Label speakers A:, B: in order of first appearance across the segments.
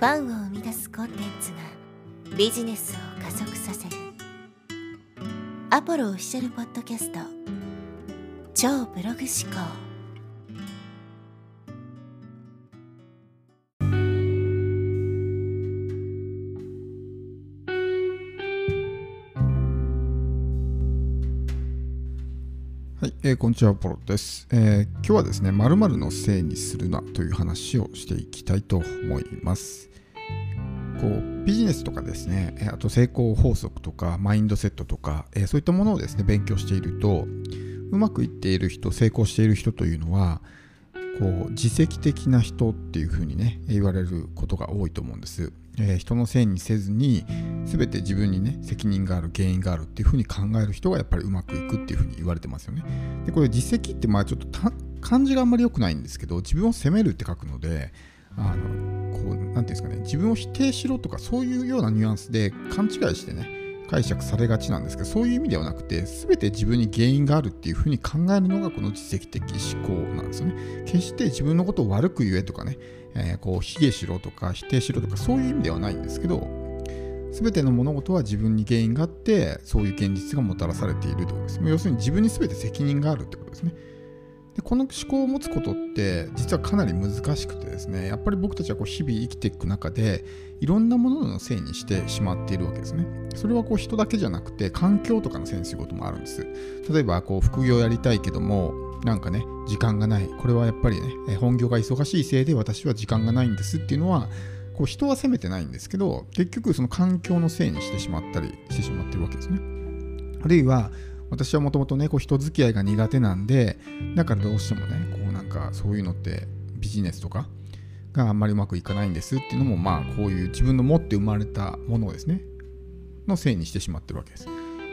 A: ファンを生み出すコンテンツがビジネスを加速させる。アポロオフィシャルポッドキャスト。超ブログ思考。
B: はい、えー、こんにちは、ポロです、えー、今日はですね、〇〇のせいにするなという話をしていきたいと思います。こうビジネスとかですね、あと成功法則とかマインドセットとか、えー、そういったものをですね、勉強していると、うまくいっている人、成功している人というのは、こう自責的な人っていうふうにね、言われることが多いと思うんです。えー、人のせいにせずに全て自分にね責任がある原因があるっていうふうに考える人がやっぱりうまくいくっていうふうに言われてますよね。でこれ実績ってまあちょっと漢字があんまり良くないんですけど自分を責めるって書くのであのこう何て言うんですかね自分を否定しろとかそういうようなニュアンスで勘違いしてね解釈されがちなんですけどそういう意味ではなくて全て自分に原因があるっていうふうに考えるのがこの実績的思考なんですよね決して自分のことを悪く言えとかね、えー、こう卑下しろとか否定しろとかそういう意味ではないんですけど全ての物事は自分に原因があってそういう現実がもたらされているということです要するに自分に全て責任があるってことですね。でこの思考を持つことって実はかなり難しくてですねやっぱり僕たちはこう日々生きていく中でいろんなもののせいにしてしまっているわけですね。それはこう人だけじゃなくて環境とかのせいにすることもあるんです。例えばこう副業やりたいけどもなんかね時間がない。これはやっぱりね本業が忙しいせいで私は時間がないんですっていうのはこう人は責めてないんですけど結局その環境のせいにしてしまったりしてしまってるわけですね。あるいは私はもともとねこう人付き合いが苦手なんでだからどうしてもねこうなんかそういうのってビジネスとかがあんまりうまくいかないんですっていうのもまあこういう自分の持って生まれたものですね。のせいにしてしまってるわけです。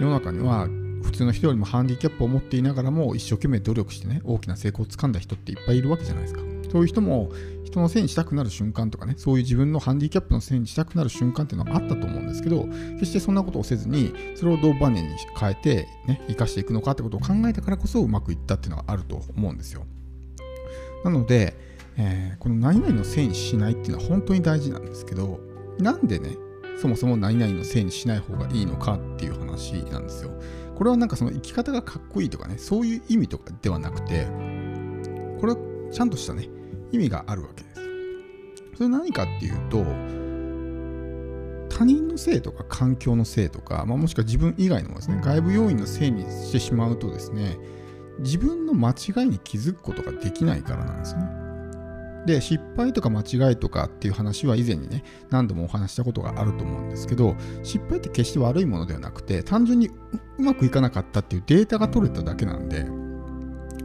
B: 世の中には普通の人よりもハンディキャップを持っていながらも一生懸命努力してね大きな成功をつかんだ人っていっぱいいるわけじゃないですかそういう人も人のせいにしたくなる瞬間とかね、そういう自分のハンディキャップのせいにしたくなる瞬間っていうのはあったと思うんですけど、決してそんなことをせずに、それをどうバネに変えて、ね、生かしていくのかってことを考えたからこそ、うまくいったっていうのがあると思うんですよ。なので、えー、この何々のせいにしないっていうのは本当に大事なんですけど、なんでね、そもそも何々のせいにしない方がいいのかっていう話なんですよ。これはなんかその生き方がかっこいいとかね、そういう意味とかではなくて、これはちゃんとしたね、意味があるわけです。それ何かっていうと他人のせいとか環境のせいとか、まあ、もしくは自分以外のですね外部要因のせいにしてしまうとですね自分の間違いに気づくことができないからなんですね。で失敗とか間違いとかっていう話は以前にね何度もお話したことがあると思うんですけど失敗って決して悪いものではなくて単純にうまくいかなかったっていうデータが取れただけなんで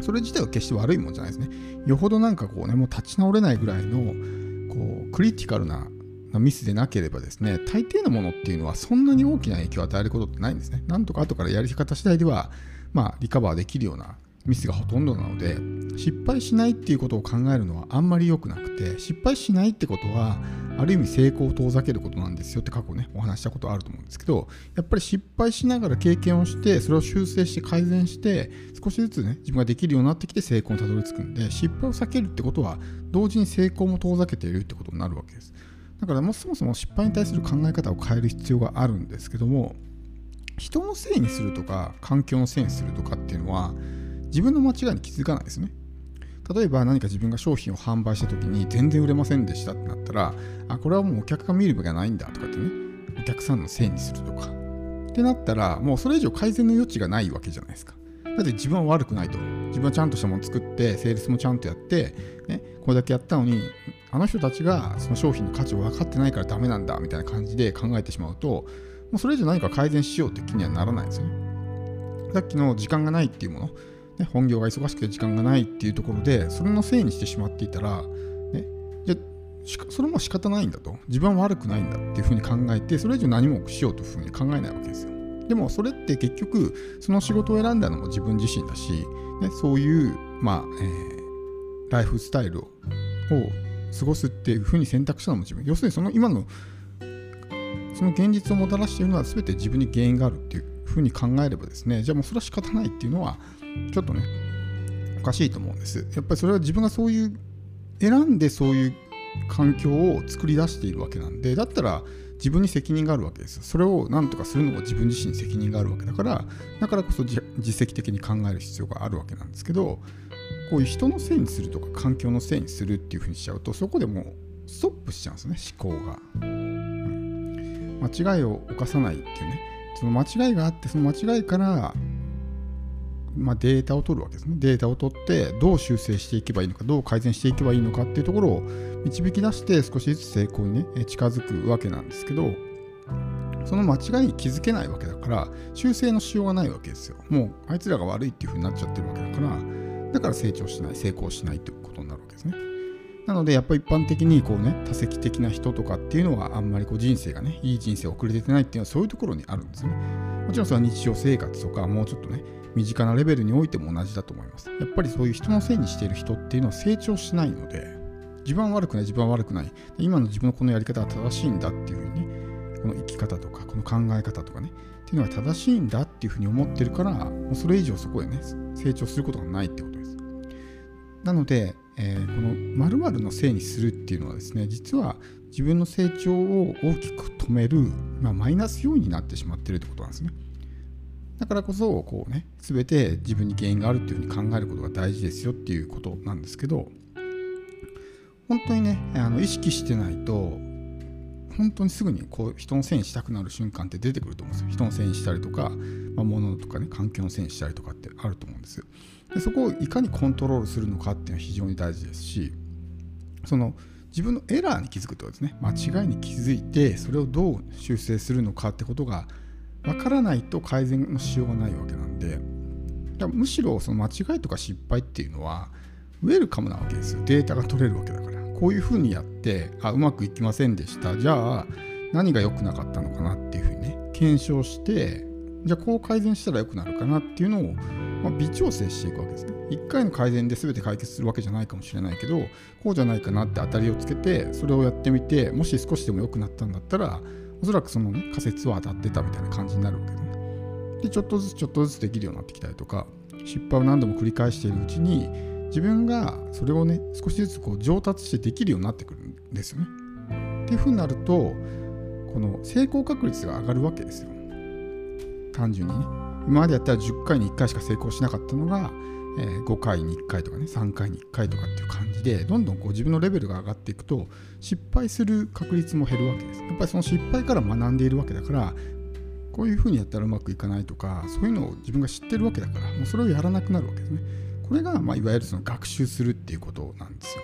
B: それ自体は決して悪いもんじゃないですね。よほどなんかこうね、もう立ち直れないぐらいの、こう、クリティカルなミスでなければですね、大抵のものっていうのはそんなに大きな影響を与えることってないんですね。なんとか後からやり方次第では、まあ、リカバーできるようなミスがほとんどなので失敗しないっていうことを考えるのはあんまり良くなくて失敗しないってことはある意味成功を遠ざけることなんですよって過去ねお話したことあると思うんですけどやっぱり失敗しながら経験をしてそれを修正して改善して少しずつね自分ができるようになってきて成功にたどり着くんで失敗を避けるってことは同時に成功も遠ざけているってことになるわけです。だからもそもそも失敗に対する考え方を変える必要があるんですけども人のせいにするとか環境のせいにするとかっていうのは自分の間違いに気づかないですね。例えば何か自分が商品を販売した時に全然売れませんでしたってなったら、あ、これはもうお客が見る場がないんだとかってね、お客さんのせいにするとか。ってなったら、もうそれ以上改善の余地がないわけじゃないですか。だって自分は悪くないと。自分はちゃんとしたもの作って、セールスもちゃんとやって、ね、これだけやったのに、あの人たちがその商品の価値を分かってないからダメなんだみたいな感じで考えてしまうと、もうそれ以上何か改善しようって気にはならないですよね。さっきの時間がないっていうもの、ね、本業が忙しくて時間がないっていうところでそれのせいにしてしまっていたら、ね、じゃそれも仕方ないんだと。自分は悪くないんだっていうふうに考えてそれ以上何もしようというふうに考えないわけですよ。でもそれって結局その仕事を選んだのも自分自身だし、ね、そういう、まあえー、ライフスタイルを過ごすっていうふうに選択したのも自分。要するにその今のその現実をもたらしているのは全て自分に原因があるっていうふうに考えればですねじゃあもうそれは仕方ないっていうのはちょっとね、おかしいと思うんです。やっぱりそれは自分がそういう、選んでそういう環境を作り出しているわけなんでだったら自分に責任があるわけですそれを何とかするのも自分自身に責任があるわけだからだからこそ自責的に考える必要があるわけなんですけどこういう人のせいにするとか環境のせいにするっていうふうにしちゃうとそこでもうストップしちゃうんですね思考が、間違いを犯さないっていうね。その間違いがあってその間違いからまあ、データを取るわけですね。データを取ってどう修正していけばいいのか、どう改善していけばいいのかっていうところを導き出して少しずつ成功にね、近づくわけなんですけど、その間違いに気づけないわけだから、修正のしようがないわけですよ。もうあいつらが悪いっていう風になっちゃってるわけだから、だから成長しない、成功しないということになるわけですね。なので、やっぱり一般的にこうね、多責的な人とかっていうのは、あんまりこう人生がね、いい人生を送れてないっていうのはそういうところにあるんですね。もちろんそれは日常生活とか、もうちょっとね、身近なレベルにおいても同じだと思います。やっぱりそういう人のせいにしている人っていうのは成長しないので、自分は悪くない、自分は悪くない。今の自分のこのやり方は正しいんだっていうふうにね、この生き方とか、この考え方とかね、っていうのは正しいんだっていうふうに思ってるから、もうそれ以上そこでね、成長することがないってこと。なので、えー、この〇〇のせいにするっていうのはですね、実は自分の成長を大きく止める、まあ、マイナス要因になってしまってるってことなんですね。だからこそこうね全て自分に原因があるっていうふうに考えることが大事ですよっていうことなんですけど本当にねあの意識してないと本当にすぐにこう人のせいにしたくなる瞬間って出てくると思うんですよ。人のせいにしたりとか、まあ、物とかね環境のせいにしたりとかってあると思うんです。でそこをいかにコントロールするのかっていうのは非常に大事ですしその自分のエラーに気づくとですね間違いに気づいてそれをどう修正するのかってことが分からないと改善のしようがないわけなんでむしろその間違いとか失敗っていうのはウェルカムなわけですよデータが取れるわけだからこういうふうにやってあうまくいきませんでしたじゃあ何が良くなかったのかなっていうふうにね検証してじゃあこう改善したら良くなるかなっていうのを、まあ、微調整していくわけですね1回の改善で全て解決するわけじゃないかもしれないけどこうじゃないかなって当たりをつけてそれをやってみてもし少しでも良くなったんだったらおそらくそのね仮説は当たってたみたいな感じになるわけですね。でちょっとずつちょっとずつできるようになってきたりとか失敗を何度も繰り返しているうちに自分がそれをね少しずつこう上達してできるようになってくるんですよね。っていうふうになるとこの成功確率が上がるわけですよ。単純にね。今までやったら10回に1回しか成功しなかったのがえー、5回に1回とかね3回に1回とかっていう感じでどんどんこう自分のレベルが上がっていくと失敗する確率も減るわけですやっぱりその失敗から学んでいるわけだからこういうふうにやったらうまくいかないとかそういうのを自分が知ってるわけだからもうそれをやらなくなるわけですねこれが、まあ、いわゆるその学習するっていうことなんですよ。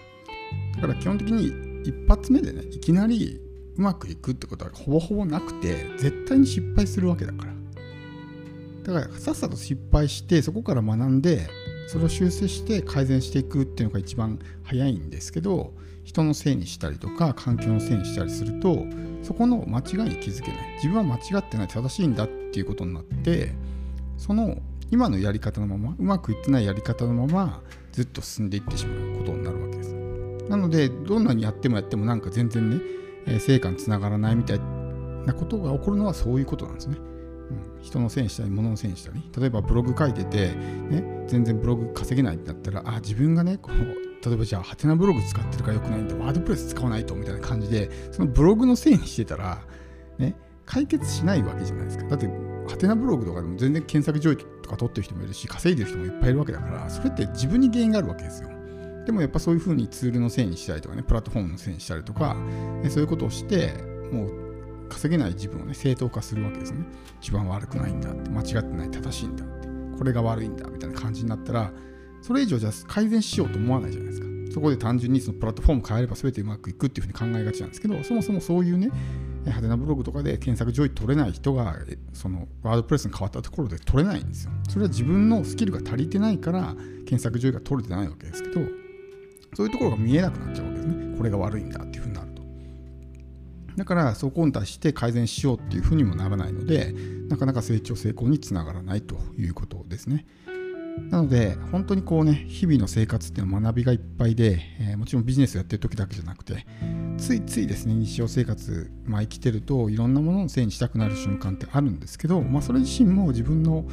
B: だから基本的に一発目でねいきなりうまくいくってことはほぼほぼなくて絶対に失敗するわけだから。だからさっさと失敗してそこから学んでそれを修正して改善していくっていうのが一番早いんですけど人のせいにしたりとか環境のせいにしたりするとそこの間違いに気づけない。自分は間違ってない正しいんだっていうことになってその今のやり方のままうまくいってないやり方のままずっと進んでいってしまうことになるわけです。なのでどんなにやってもやってもなんか全然ね成果につながらないみたいなことが起こるのはそういうことなんですね。人のせいにしたり物のせいにしたり。例えばブログ書いてて、ね、全然ブログ稼げないってなったらあ自分がねこの例えばじゃあハテナブログ使ってるからよくないんだ。ワードプレス使わないとみたいな感じでそのブログのせいにしてたら、ね、解決しないわけじゃないですか。だってハテナブログとかでも全然検索上位か取ってる人もいるし稼いでる人もいっぱいいるわけだからそれって自分に原因があるわけですよ。でもやっぱそういうふうにツールのせいにしたりとかねプラットフォームのせいにしたりとかそういうことをしてもう稼げない自分をね正当化するわけですね。一番悪くないんだって間違ってない正しいんだってこれが悪いんだみたいな感じになったらそれ以上じゃ改善しようと思わないじゃないですか。そこで単純にそのプラットフォーム変えれば全てうまくいくっていうふうに考えがちなんですけどそもそもそういうね派手なブログとかで検索上位取れない人がそのワードプレスに変わったところで取れないんですよ。それは自分のスキルが足りてないから検索上位が取れてないわけですけどそういうところが見えなくなっちゃうわけですね。これが悪いんだっていうふうになると。だからそこに対して改善しようっていうふうにもならないのでなかなか成長成功につながらないということですね。なので本当にこうね日々の生活っていうのは学びがいっぱいで、えー、もちろんビジネスやってる時だけじゃなくてついついですね日常生活、まあ、生きてるといろんなもののせいにしたくなる瞬間ってあるんですけど、まあ、それ自身も自分の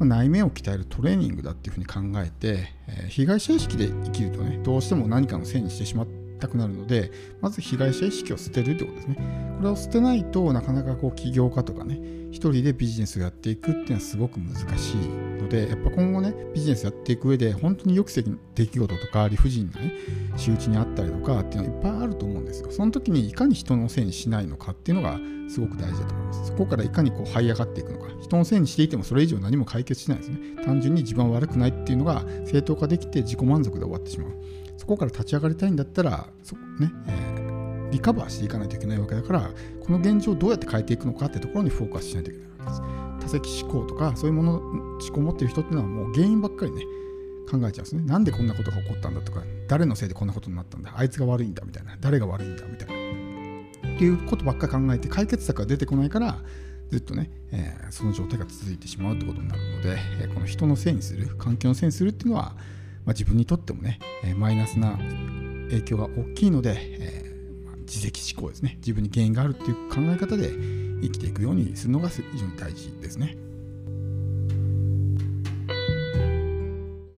B: 内面を鍛えるトレーニングだっていうふうに考えて、えー、被害者意識で生きるとねどうしても何かのせいにしてしまったくなるのでまず被害者意識を捨てるってことですね。これを捨てないとなかなかこう起業家とかね一人でビジネスをやっていくっていうのはすごく難しいのでやっぱ今後ねビジネスやっていく上で本当に予期せぬ出来事とか理不尽なね仕打ちにあったりとかっていうのはいっぱいあると思うんですよ。その時にいかに人のせいにしないのかっていうのがすごく大事だと思います。そこからいかにこう這い上がっていくのか。人のせいにしていてもそれ以上何も解決しないですね。単純に自分は悪くないっていうのが正当化できて自己満足で終わってしまう。こから立ち上がりたいんだったらそこね、えー、リカバーしていかないといけないわけだからこの現状をどうやって変えていくのかってところにフォーカスしないといけないわけです。多席思考とかそういうもの思考を持ってる人っていうのはもう原因ばっかりね考えちゃうんですね。なんでこんなことが起こったんだとか誰のせいでこんなことになったんだあいつが悪いんだみたいな誰が悪いんだみたいな。っていうことばっかり考えて解決策が出てこないからずっとね、えー、その状態が続いてしまうってことになるので、えー、この人のせいにする環境のせいにするっていうのは、まあ、自分にとってもね、え、マイナスな影響が大きいので、えまあ、自責思考ですね自分に原因があるっていう考え方で生きていくようにするのが非常に大事ですね。